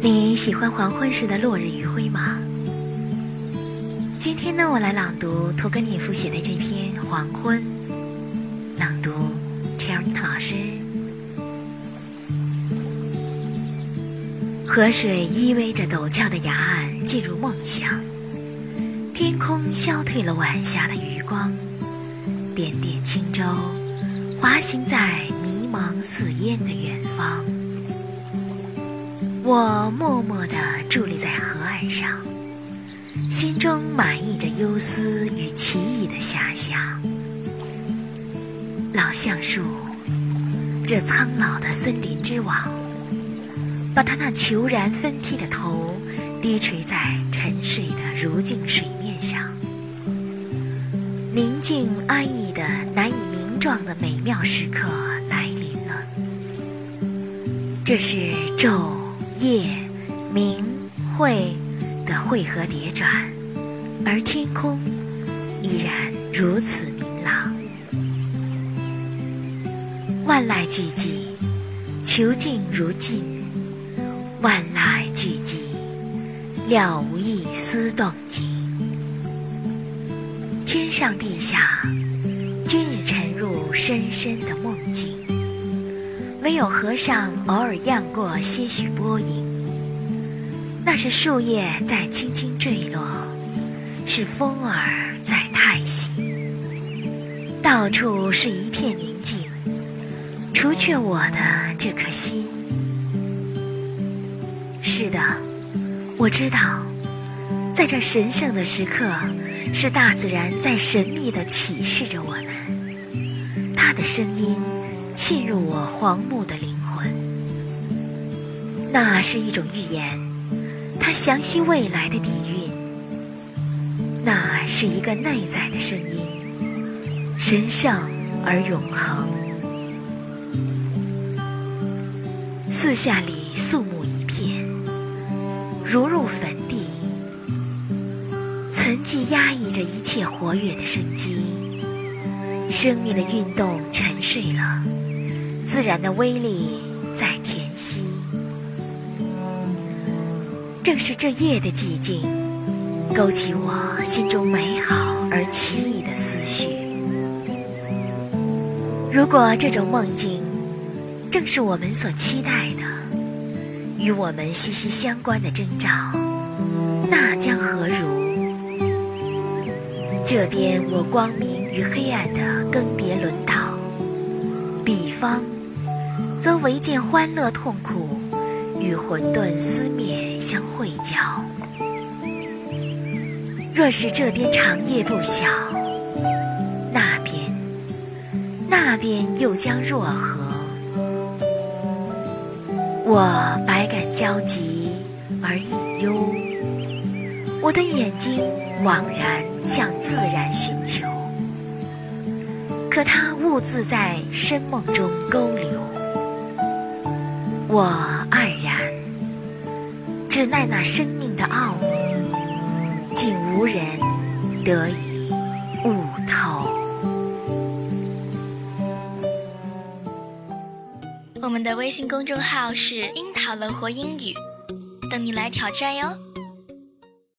你喜欢黄昏时的落日余晖吗？今天呢，我来朗读屠格涅夫写的这篇《黄昏》，朗读 Cherry 老师。河水依偎着陡峭的崖岸进入梦乡，天空消退了晚霞的余光，点点轻舟滑行在迷茫似烟的远方。我默默地伫立在河岸上，心中满溢着忧思与奇异的遐想。老橡树，这苍老的森林之王，把它那虬髯分披的头低垂在沉睡的如镜水面上。宁静安逸的难以名状的美妙时刻来临了。这是昼。夜、明、晦的汇合叠转，而天空依然如此明朗。万籁俱寂，求静如镜；万籁俱寂，了无一丝动静。天上地下，均已沉入深深的。唯有河上偶尔漾过些许波影，那是树叶在轻轻坠落，是风儿在叹息。到处是一片宁静，除却我的这颗心。是的，我知道，在这神圣的时刻，是大自然在神秘地启示着我们，它的声音。沁入我黄木的灵魂，那是一种预言，它详悉未来的底蕴。那是一个内在的声音，神圣而永恒。四下里肃穆一片，如入坟地，沉寂压抑着一切活跃的生机，生命的运动沉睡了。自然的威力在填息，正是这夜的寂静，勾起我心中美好而奇异的思绪。如果这种梦境正是我们所期待的，与我们息息相关的征兆，那将何如？这边我光明与黑暗的更迭轮倒，彼方。则唯见欢乐痛苦与混沌思灭相会交。若是这边长夜不晓，那边，那边又将若何？我百感交集而亦忧，我的眼睛惘然向自然寻求，可它兀自在深梦中勾留。我黯然，只奈那生命的奥秘，竟无人得以悟透。我们的微信公众号是“樱桃乐活英语”，等你来挑战哟。